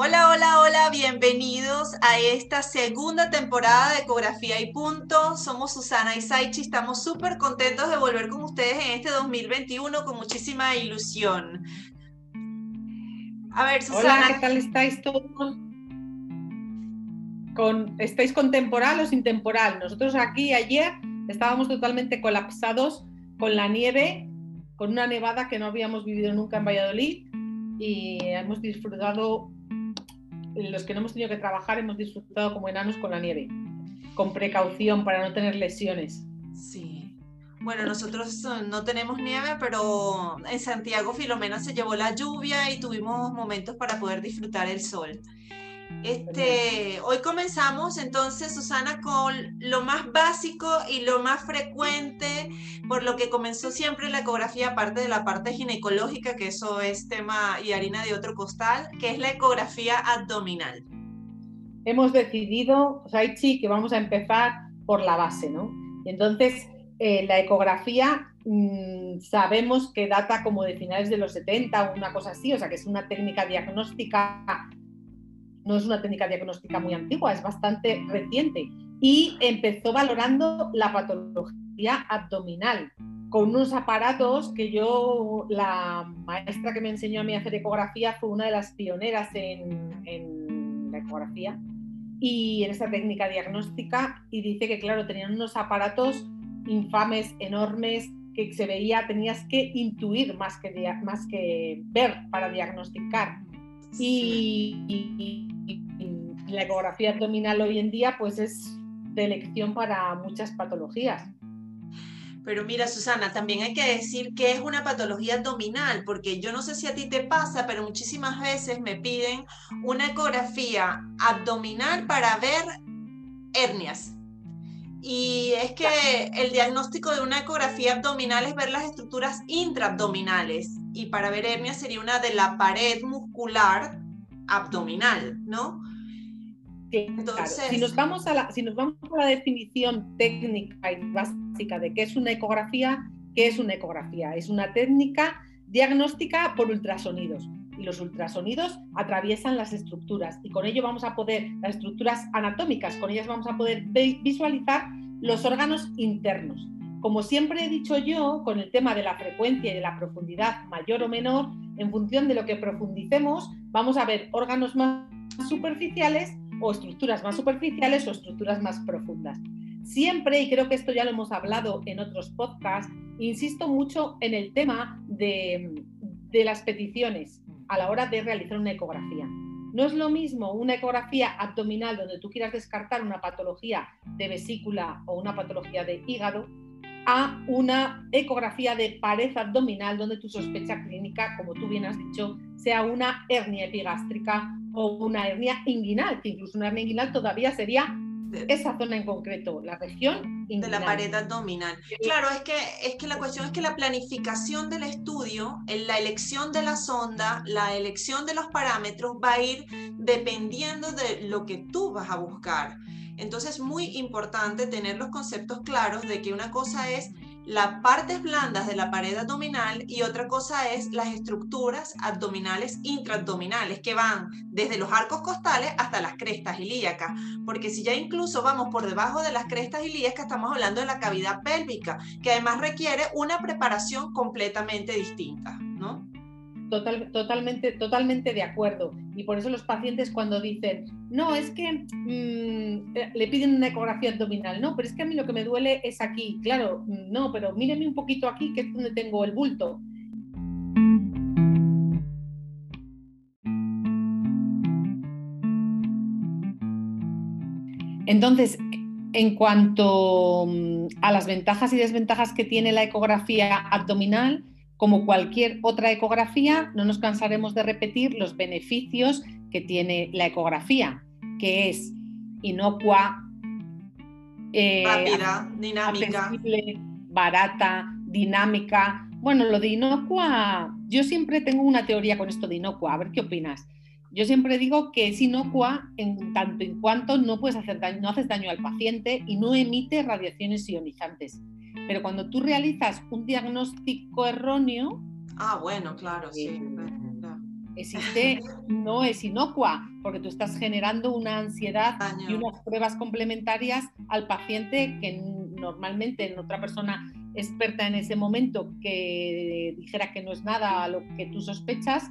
Hola, hola, hola, bienvenidos a esta segunda temporada de Ecografía y Punto. Somos Susana y Saichi, estamos súper contentos de volver con ustedes en este 2021 con muchísima ilusión. A ver, Susana. Hola, ¿qué tal estáis todos? Con, ¿Estáis con temporal o sin temporal? Nosotros aquí ayer estábamos totalmente colapsados con la nieve, con una nevada que no habíamos vivido nunca en Valladolid y hemos disfrutado los que no hemos tenido que trabajar hemos disfrutado como enanos con la nieve, con precaución para no tener lesiones. Sí. Bueno, nosotros no tenemos nieve, pero en Santiago Filomena se llevó la lluvia y tuvimos momentos para poder disfrutar el sol. Este, hoy comenzamos entonces, Susana, con lo más básico y lo más frecuente, por lo que comenzó siempre la ecografía, aparte de la parte ginecológica, que eso es tema y harina de otro costal, que es la ecografía abdominal. Hemos decidido, Saichi, que vamos a empezar por la base, ¿no? Entonces, eh, la ecografía mm, sabemos que data como de finales de los 70 o una cosa así, o sea que es una técnica diagnóstica no es una técnica diagnóstica muy antigua, es bastante reciente. Y empezó valorando la patología abdominal con unos aparatos que yo, la maestra que me enseñó a mí a hacer ecografía fue una de las pioneras en, en la ecografía y en esta técnica diagnóstica y dice que claro, tenían unos aparatos infames, enormes, que se veía, tenías que intuir más que, más que ver para diagnosticar. Y, la ecografía abdominal hoy en día pues es de elección para muchas patologías. Pero mira, Susana, también hay que decir que es una patología abdominal, porque yo no sé si a ti te pasa, pero muchísimas veces me piden una ecografía abdominal para ver hernias. Y es que el diagnóstico de una ecografía abdominal es ver las estructuras intraabdominales y para ver hernia sería una de la pared muscular abdominal, ¿no? Entonces, si, nos vamos a la, si nos vamos a la definición técnica y básica de qué es una ecografía, ¿qué es una ecografía? Es una técnica diagnóstica por ultrasonidos y los ultrasonidos atraviesan las estructuras y con ello vamos a poder, las estructuras anatómicas, con ellas vamos a poder visualizar los órganos internos. Como siempre he dicho yo, con el tema de la frecuencia y de la profundidad mayor o menor, en función de lo que profundicemos, vamos a ver órganos más superficiales o estructuras más superficiales o estructuras más profundas. Siempre, y creo que esto ya lo hemos hablado en otros podcasts, insisto mucho en el tema de, de las peticiones a la hora de realizar una ecografía. No es lo mismo una ecografía abdominal donde tú quieras descartar una patología de vesícula o una patología de hígado a una ecografía de pared abdominal donde tu sospecha clínica, como tú bien has dicho, sea una hernia epigástrica o una hernia inguinal, que incluso una hernia inguinal todavía sería esa zona en concreto, la región inguinal. de la pared abdominal. Claro, es que, es que la cuestión es que la planificación del estudio, la elección de la sonda, la elección de los parámetros va a ir dependiendo de lo que tú vas a buscar. Entonces es muy importante tener los conceptos claros de que una cosa es las partes blandas de la pared abdominal y otra cosa es las estructuras abdominales intraabdominales que van desde los arcos costales hasta las crestas ilíacas, porque si ya incluso vamos por debajo de las crestas ilíacas estamos hablando de la cavidad pélvica, que además requiere una preparación completamente distinta, ¿no? Total, totalmente, totalmente de acuerdo. Y por eso los pacientes cuando dicen, no, es que mm, le piden una ecografía abdominal, no, pero es que a mí lo que me duele es aquí. Claro, no, pero míreme un poquito aquí, que es donde tengo el bulto. Entonces, En cuanto mm, a las ventajas y desventajas que tiene la ecografía abdominal, como cualquier otra ecografía, no nos cansaremos de repetir los beneficios que tiene la ecografía, que es inocua, eh, rápida, dinámica, barata, dinámica. Bueno, lo de inocua, yo siempre tengo una teoría con esto de inocua, a ver qué opinas. Yo siempre digo que es inocua en tanto en cuanto no puedes hacer daño, no haces daño al paciente y no emite radiaciones ionizantes. Pero cuando tú realizas un diagnóstico erróneo, ah, bueno, claro, sí. Eh, existe, no es inocua, porque tú estás generando una ansiedad y unas pruebas complementarias al paciente que normalmente en otra persona experta en ese momento que dijera que no es nada a lo que tú sospechas,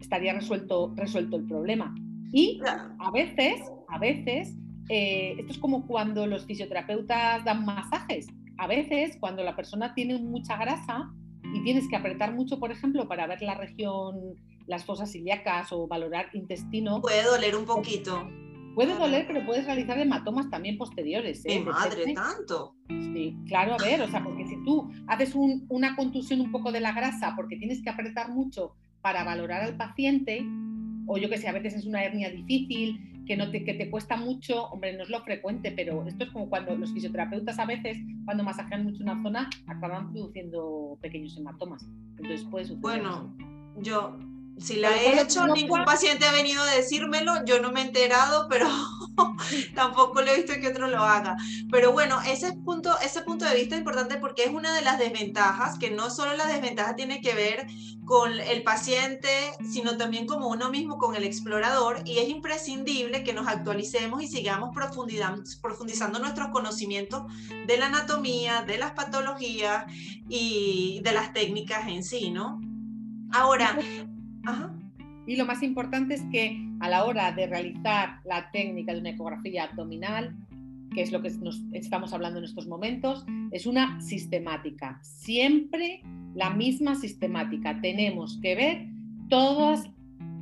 estaría resuelto, resuelto el problema. Y a veces, a veces, eh, esto es como cuando los fisioterapeutas dan masajes. A veces, cuando la persona tiene mucha grasa y tienes que apretar mucho, por ejemplo, para ver la región, las fosas ilíacas o valorar intestino. Puede doler un poquito. Puede doler, pero puedes realizar hematomas también posteriores. ¿eh? madre, tanto! Sí, claro, a ver, o sea, porque si tú haces una contusión un poco de la grasa porque tienes que apretar mucho para valorar al paciente, o yo que sé, a veces es una hernia difícil, que, no te, que te cuesta mucho, hombre, no es lo frecuente, pero esto es como cuando los fisioterapeutas a veces, cuando masajean mucho una zona, acaban produciendo pequeños hematomas. Entonces puede Bueno, yo si la he hecho, ningún paciente ha venido a decírmelo, yo no me he enterado, pero tampoco le he visto que otro lo haga. Pero bueno, ese punto, ese punto de vista es importante porque es una de las desventajas, que no solo la desventaja tiene que ver con el paciente, sino también como uno mismo con el explorador, y es imprescindible que nos actualicemos y sigamos profundizando nuestros conocimientos de la anatomía, de las patologías y de las técnicas en sí, ¿no? Ahora, y lo más importante es que a la hora de realizar la técnica de una ecografía abdominal, que es lo que nos estamos hablando en estos momentos, es una sistemática. Siempre la misma sistemática. Tenemos que ver todas,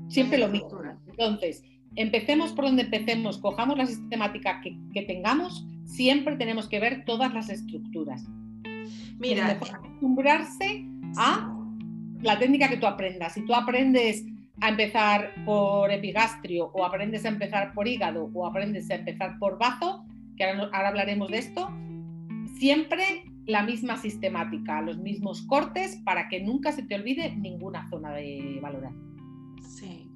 siempre lo mismo. Entonces, empecemos por donde empecemos, cojamos la sistemática que, que tengamos, siempre tenemos que ver todas las estructuras. Mira, acostumbrarse a la técnica que tú aprendas. Si tú aprendes a empezar por epigastrio o aprendes a empezar por hígado o aprendes a empezar por bazo, que ahora, hablaremos de esto, siempre la misma sistemática, los mismos cortes para que nunca se te olvide ninguna zona de valorar. Sí.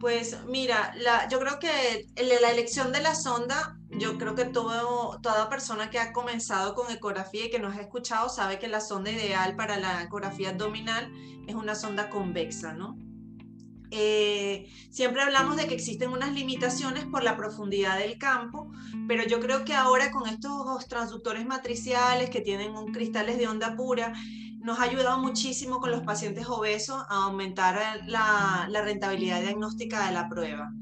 Pues mira, yo creo que la elección de la sonda, yo creo que todo, toda persona que ha comenzado con ecografía y que nos ha escuchado sabe que la sonda ideal para la ecografía abdominal es una sonda convexa, ¿no? Eh, siempre hablamos de que existen unas limitaciones por la profundidad del campo, pero yo creo que ahora con estos transductores matriciales que tienen un cristales de onda pura, nos ha ayudado muchísimo con los pacientes obesos a aumentar la, rentabilidad diagnóstica de la prueba.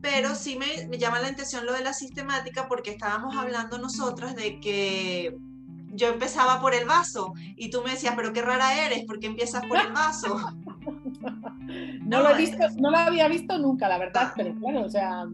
Pero sí me, me, llama la atención lo de la sistemática porque estábamos hablando nosotras de que yo empezaba por el vaso y tú me decías, pero qué rara eres, porque empiezas por el vaso? no, lo he visto, no lo había visto nunca, la verdad, pero claro, o sea,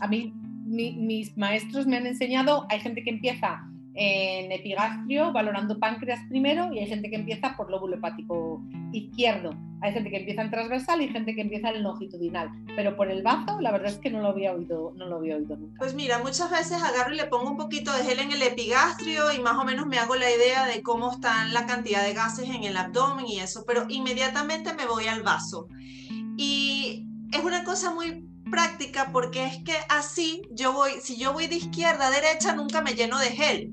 a mí mis maestros me han enseñado, hay gente que empieza en epigastrio, valorando páncreas primero, y hay gente que empieza por lóbulo hepático izquierdo. Hay gente que empieza en transversal y gente que empieza en longitudinal. Pero por el bazo, la verdad es que no lo había oído, no lo había oído nunca. Pues mira, muchas veces agarro y le pongo un poquito de gel en el epigastrio y más o menos me hago la idea de cómo están la cantidad de gases en el abdomen y eso, pero inmediatamente me voy al vaso. Y es una cosa muy práctica porque es que así yo voy, si yo voy de izquierda a derecha, nunca me lleno de gel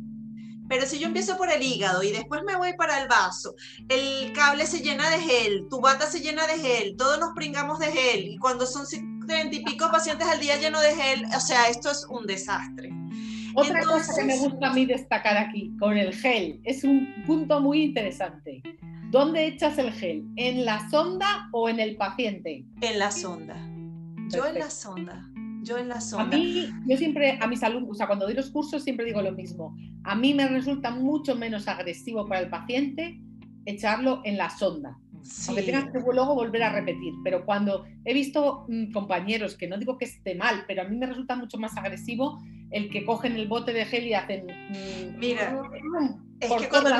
pero si yo empiezo por el hígado y después me voy para el vaso, el cable se llena de gel, tu bata se llena de gel, todos nos pringamos de gel, y cuando son 30 y pico pacientes al día lleno de gel, o sea, esto es un desastre. Otra cosa que me gusta a mí destacar aquí con el gel, es un punto muy interesante. ¿Dónde echas el gel? ¿En la sonda o en el paciente? En la sonda. Yo en la sonda. Yo en la sonda. A mí, yo siempre, a mis alumnos, o sea, cuando doy los cursos siempre digo lo mismo. A mí me resulta mucho menos agresivo para el paciente echarlo en la sonda. Aunque tengas que luego volver a repetir. Pero cuando he visto mm, compañeros, que no digo que esté mal, pero a mí me resulta mucho más agresivo el que cogen el bote de gel y hacen... Mm, Mira, es que cuando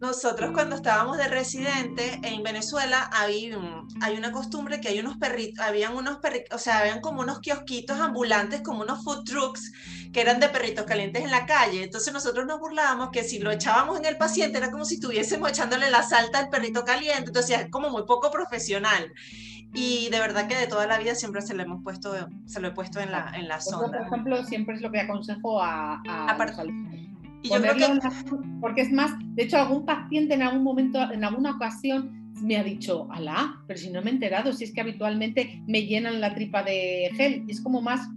nosotros cuando estábamos de residente en Venezuela hay, hay una costumbre que hay unos perritos, habían unos perritos, o sea, habían como unos kiosquitos ambulantes, como unos food trucks que eran de perritos calientes en la calle. Entonces nosotros nos burlábamos que si lo echábamos en el paciente era como si estuviésemos echándole la salta al perrito caliente, entonces es como muy poco profesional. Y de verdad que de toda la vida siempre se lo hemos puesto, se lo he puesto en la, en la sonda. Por ejemplo, siempre es lo que aconsejo a, a, y yo creo que... porque es más, de hecho, algún paciente en algún momento, en alguna ocasión, me ha dicho, alá, pero si no me he enterado, si es que habitualmente me llenan la tripa de gel. Es como más,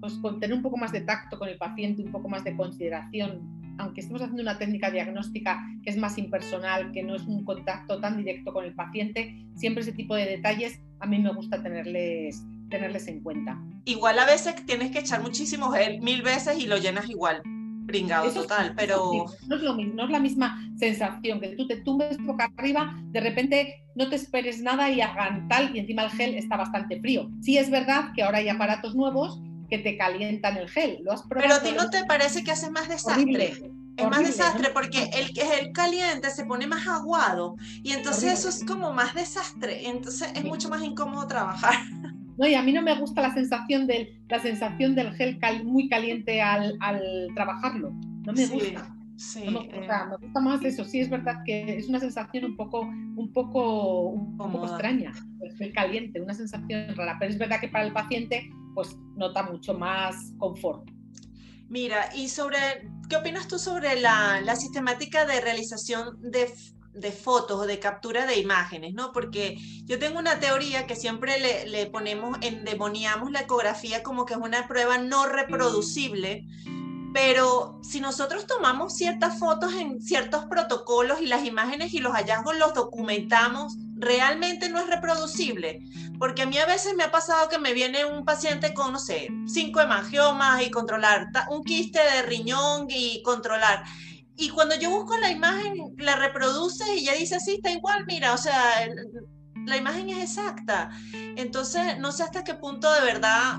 pues con tener un poco más de tacto con el paciente, un poco más de consideración, aunque estemos haciendo una técnica diagnóstica que es más impersonal, que no es un contacto tan directo con el paciente, siempre ese tipo de detalles a mí me gusta tenerles, tenerles en cuenta. Igual a veces tienes que echar muchísimo gel mil veces y lo llenas igual pringado total, pero... no es lo mismo, no es la misma sensación, que tú te tumbes boca arriba, de repente no te esperes nada y hagan tal, y encima el gel está bastante frío. Sí es verdad que ahora hay aparatos nuevos que te calientan el gel, ¿lo has probado? Pero a ti no te parece que hace más desastre. es más desastre porque el, el caliente se pone más aguado y entonces eso es como más desastre, entonces es mucho más incómodo trabajar. ¿no? Y a mí no me gusta la sensación del, la sensación del gel muy caliente al, trabajarlo. No me gusta. Sí, me, gusta, me, gusta, más eso. Sí, es verdad que es una sensación un poco, un poco, un poco extraña, el gel caliente, una sensación rara. Pero es verdad que para el paciente, pues nota mucho más confort. Mira, y sobre, ¿qué opinas tú sobre la, la sistemática de realización de de fotos o de captura de imágenes, ¿no? Porque yo tengo una teoría que siempre le, le, ponemos, endemoniamos la ecografía como que es una prueba no reproducible, pero si nosotros tomamos ciertas fotos en ciertos protocolos y las imágenes y los hallazgos los documentamos, realmente no es reproducible. Porque a mí a veces me ha pasado que me viene un paciente con, no sé, cinco hemangiomas y controlar, un quiste de riñón y controlar y cuando yo busco la imagen, la reproduce y ya dice, sí, está igual, mira, o sea, la imagen es exacta. Entonces, no sé hasta qué punto de verdad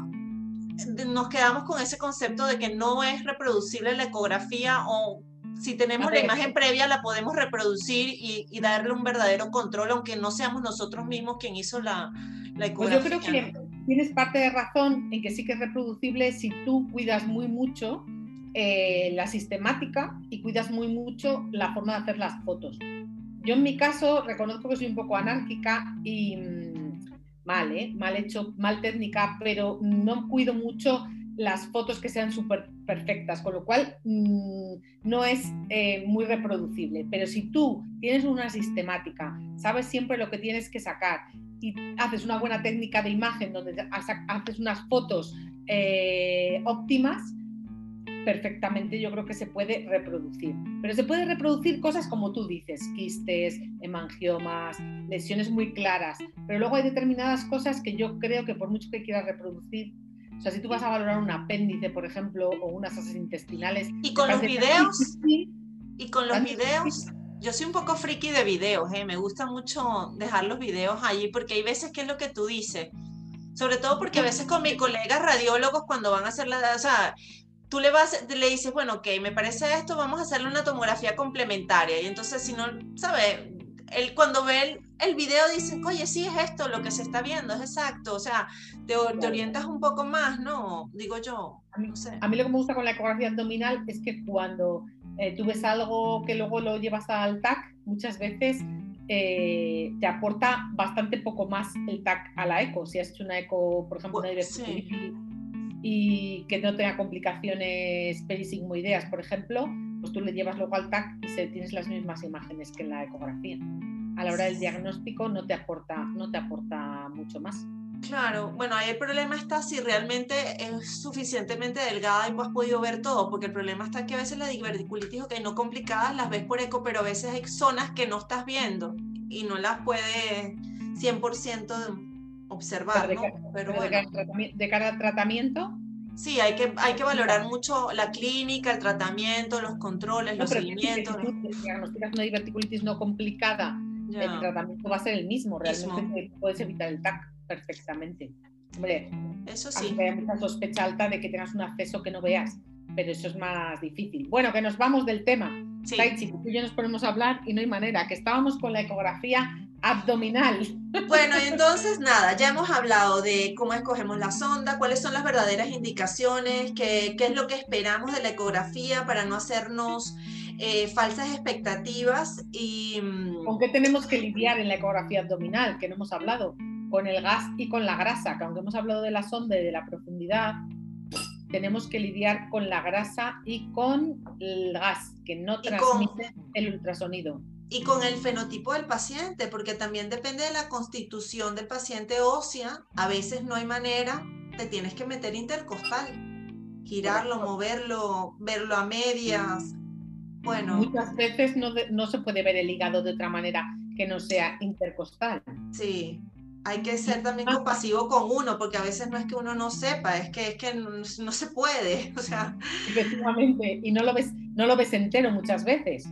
nos quedamos con ese concepto de que no es reproducible la ecografía o si tenemos la imagen previa la podemos reproducir y, darle un verdadero control, aunque no seamos nosotros mismos quien hizo la, la ecografía. Pues yo creo que tienes parte de razón en que sí que es reproducible si tú cuidas muy mucho eh, la sistemática y cuidas muy mucho la forma de hacer las fotos. Yo en mi caso reconozco que soy un poco anárquica y mm, mal, ¿eh? mal hecho, mal técnica, pero no cuido mucho las fotos que sean súper perfectas, con lo cual mm, no es eh, muy reproducible. Pero si tú tienes una sistemática, sabes siempre lo que tienes que sacar y haces una buena técnica de imagen donde haces unas fotos óptimas, perfectamente yo creo que se puede reproducir. Pero se puede reproducir cosas como tú dices, quistes, hemangiomas, lesiones muy claras. Pero luego hay determinadas cosas que yo creo que por mucho que quieras reproducir, o sea, si tú vas a valorar un apéndice, por ejemplo, o unas asas intestinales... Y con los videos... Y con los videos... Yo soy un poco friki de videos, ¿eh? me gusta mucho dejar los videos allí porque hay veces que es lo que tú dices, sobre todo porque a veces con mis colegas radiólogos cuando van a hacer la, o sea, tú le, vas, le dices, bueno, ok, me parece esto, vamos a hacerle una tomografía complementaria. Y entonces, si no, ¿sabe? Él cuando ve el, el, video dice, oye, sí es esto, lo que se está viendo, es exacto. O sea, te, te orientas un poco más, ¿no? Digo yo. A mí, a mí lo que me gusta con la ecografía abdominal es que cuando eh, tú ves algo que luego lo llevas al TAC, muchas veces eh, te aporta bastante poco más el TAC a la eco. Si has hecho una eco, por ejemplo, una diverticulitis y que no tenga complicaciones perisigmoideas, por ejemplo, pues tú le llevas luego al TAC y se, tienes las mismas imágenes que en la ecografía. A la hora del diagnóstico no te aporta, no te aporta mucho más. Claro, bueno, ahí el problema está si realmente es suficientemente delgada y pues has podido ver todo, porque el problema está que a veces la diverticulitis, ok, no complicadas, las ves por eco, pero a veces hay zonas que no estás viendo y no las puedes 100% observar, de, ¿no? Pero de, cara al tratamiento. Sí, hay que, hay que valorar mucho la clínica, el tratamiento, los controles, los seguimientos. Si diagnosticas una diverticulitis no complicada, el tratamiento va a ser el mismo. Realmente puedes evitar el TAC perfectamente. Hombre, eso sí. Hay mucha sospecha alta de que tengas un acceso que no veas. pero eso es más difícil. Bueno, que nos vamos del tema. Sí. tú y yo nos ponemos a hablar y no hay manera, que estábamos con la ecografía abdominal. Bueno, entonces nada, ya hemos hablado de cómo escogemos la sonda, cuáles son las verdaderas indicaciones, qué, qué es lo que esperamos de la ecografía para no hacernos eh, falsas expectativas y... Mm, ¿Con qué tenemos que lidiar en la ecografía abdominal? Que no hemos hablado, con el gas y con la grasa, que aunque hemos hablado de la sonda y de la profundidad, tenemos que lidiar con la grasa y con el gas, que no transmite el ultrasonido. Y con el fenotipo del paciente, porque también depende de la constitución del paciente ósea. A veces no hay manera, te tienes que meter intercostal, girarlo, moverlo, verlo a medias. Bueno. Muchas veces no, no se puede ver el hígado de otra manera que no sea intercostal. Sí, hay que ser también compasivo con uno, porque a veces no es que uno no sepa, es que, es que no, se puede. O sea. Efectivamente, y no lo, ves, no lo ves entero muchas veces.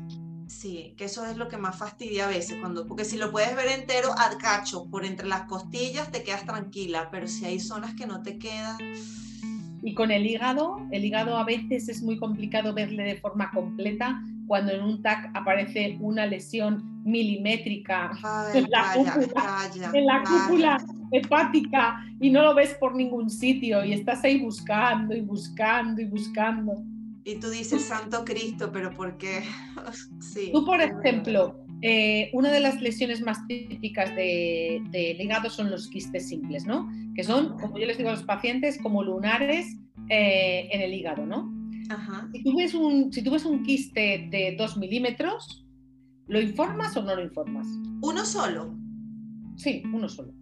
Sí, que eso es lo que más fastidia a veces, cuando, porque si lo puedes ver entero a cacho, por entre las costillas, te quedas tranquila, pero si hay zonas que no te quedan. Y con el hígado, el hígado a veces es muy complicado verle de forma completa cuando en un TAC aparece una lesión milimétrica en, la cúpula, hepática y no lo ves por ningún sitio y estás ahí buscando y buscando y buscando. Y tú dices, Santo Cristo, pero ¿por qué? sí, tú, por ejemplo, eh, una de las lesiones más típicas del de hígado son los quistes simples, ¿no? Que son, como yo les digo a los pacientes, como lunares eh, en el hígado, ¿no? Si, tú ves un, si tú ves un quiste de 2 milímetros, ¿lo informas o no lo informas? ¿Uno solo? Sí, uno solo.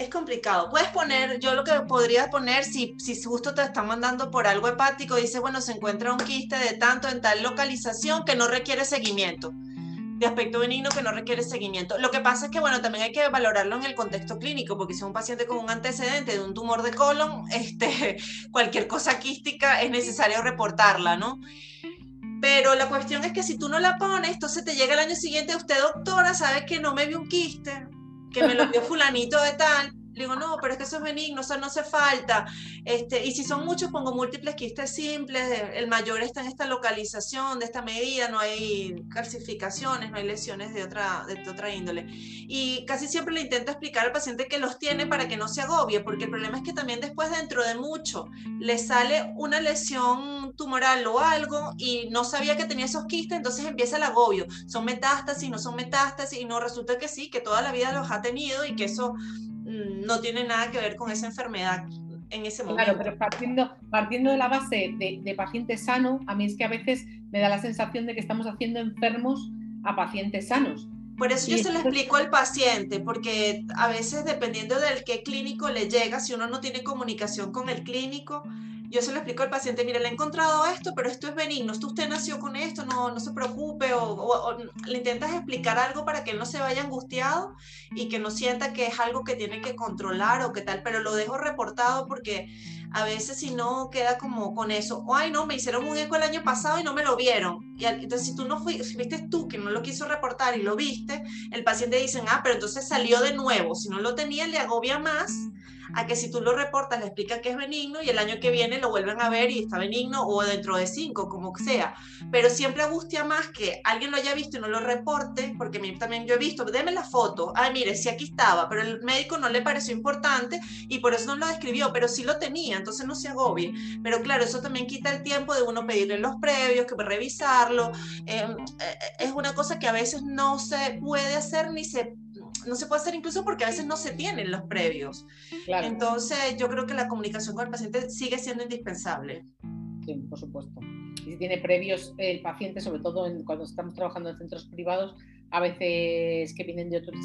Es complicado. Puedes poner, yo lo que podría poner, si, si justo te están mandando por algo hepático, dice, bueno, se encuentra un quiste de tanto en tal localización que no requiere seguimiento de aspecto benigno que no requiere seguimiento. Lo que pasa es que, bueno, también hay que valorarlo en el contexto clínico, porque si es un paciente con un antecedente de un tumor de colon, este, cualquier cosa quística es necesario reportarla, ¿no? Pero la cuestión es que si tú no la pones, entonces te llega el año siguiente, usted doctora sabe que no me vio un quiste, que me lo vio fulanito de tal, digo, no, pero es que eso es benigno, eso no hace falta. Este, y si son muchos, pongo múltiples quistes simples, el mayor está en esta localización, de esta medida, no hay calcificaciones, no hay lesiones de otra, de otra índole. Y casi siempre le intento explicar al paciente que los tiene para que no se agobie, porque el problema es que también después, dentro de mucho, le sale una lesión tumoral o algo y no sabía que tenía esos quistes, entonces empieza el agobio. Son metástasis, no son metástasis, y no resulta que sí, que toda la vida los ha tenido y que eso no tiene nada que ver con esa enfermedad en ese momento. Claro, pero partiendo, partiendo de la base de, de paciente sano, a mí es que a veces me da la sensación de que estamos haciendo enfermos a pacientes sanos. Por eso yo se lo explico al paciente, porque a veces dependiendo del qué clínico le llega, si uno no tiene comunicación con el clínico, yo se lo explico al paciente, mire, le he encontrado esto, pero esto es benigno, esto usted nació con esto, no, no se preocupe, o, le intentas explicar algo para que él no se vaya angustiado y que no sienta que es algo que tiene que controlar o qué tal, pero lo dejo reportado porque a veces si no queda como con eso, ay no, me hicieron un eco el año pasado y no me lo vieron. Y entonces si tú no fuiste, si viste tú que no lo quiso reportar y lo viste, el paciente dice, ah, pero entonces salió de nuevo, si no lo tenía le agobia más a que si tú lo reportas, le explica que es benigno y el año que viene lo vuelven a ver y está benigno o dentro de cinco, como sea. Pero siempre angustia más que alguien lo haya visto y no lo reporte, porque a mí también yo he visto, deme la foto, ay, mire, sí aquí estaba, pero el médico no le pareció importante y por eso no lo describió, pero sí lo tenía, entonces no se agobie. Pero claro, eso también quita el tiempo de uno pedirle los previos, que revisarlo. Eh, es una cosa que a veces no se puede hacer ni se no se puede hacer incluso porque a veces no se tienen los previos. Entonces, yo creo que la comunicación con el paciente sigue siendo indispensable. Sí, por supuesto. Y si tiene previos el paciente, sobre todo cuando estamos trabajando en centros privados, a veces que vienen de otros,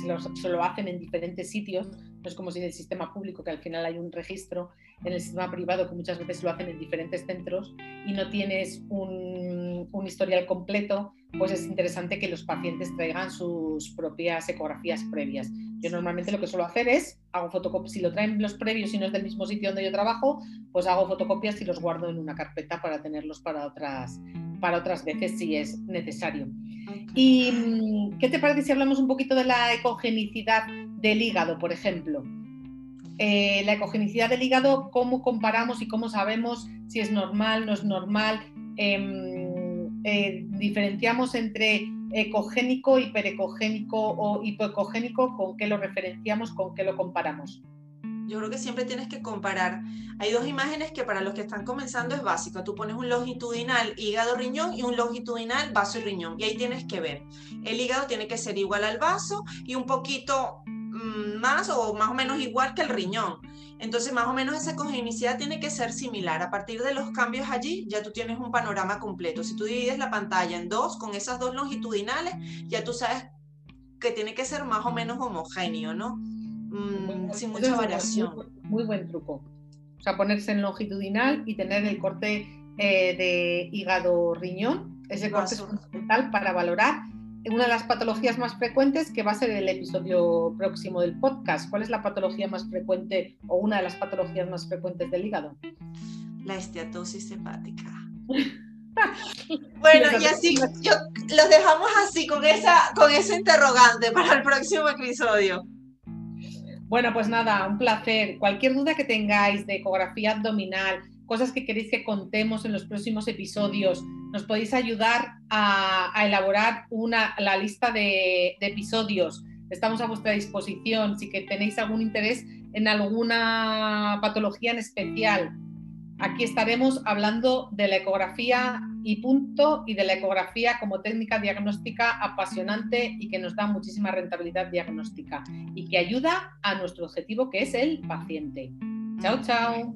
se lo, hacen en diferentes sitios, no es como si en el sistema público, que al final hay un registro, en el sistema privado, que muchas veces lo hacen en diferentes centros y no tienes un, historial completo, pues es interesante que los pacientes traigan sus propias ecografías previas. Yo normalmente lo que suelo hacer es, hago fotocopias, si lo traen los previos y no es del mismo sitio donde yo trabajo, pues hago fotocopias y los guardo en una carpeta para tenerlos para otras, para otras veces si es necesario. ¿Y mm, qué te parece si hablamos un poquito de la ecogenicidad del hígado, por ejemplo? Eh, la ecogenicidad del hígado, cómo comparamos y cómo sabemos si es normal, no es normal. Em, eh, diferenciamos entre ecogénico, hiperecogénico o hipoecogénico, con qué lo referenciamos, con qué lo comparamos. Yo creo que siempre tienes que comparar. Hay dos imágenes que para los que están comenzando es básico. Tú pones un longitudinal hígado-riñón y un longitudinal vaso y ahí tienes que ver. El hígado tiene que ser igual al vaso y un poquito más o más o menos igual que el riñón. Entonces, más o menos esa congenicidad tiene que ser similar. A partir de los cambios allí, ya tú tienes un panorama completo. Si tú divides la pantalla en dos, con esas dos longitudinales, ya tú sabes que tiene que ser más o menos homogéneo, ¿no? Mm, sin mucha variación. Muy, buen truco. O sea, ponerse en longitudinal y tener el corte eh, de hígado-riñón. Ese corte es fundamental para valorar una de las patologías más frecuentes que va a ser el episodio próximo del podcast. ¿Cuál es la patología más frecuente o una de las patologías más frecuentes del hígado? La esteatosis hepática. bueno, y así los dejamos así con esa con ese interrogante para el próximo episodio. Bueno, pues nada, un placer. Cualquier duda que tengáis de ecografía abdominal, cosas que queréis que contemos en los próximos episodios, nos podéis ayudar a, elaborar una, la lista de, episodios. Estamos a vuestra disposición. Si que tenéis algún interés en alguna patología en especial, aquí estaremos hablando de la ecografía y punto y de la ecografía como técnica diagnóstica apasionante y que nos da muchísima rentabilidad diagnóstica y que ayuda a nuestro objetivo que es el paciente. Chao, chao.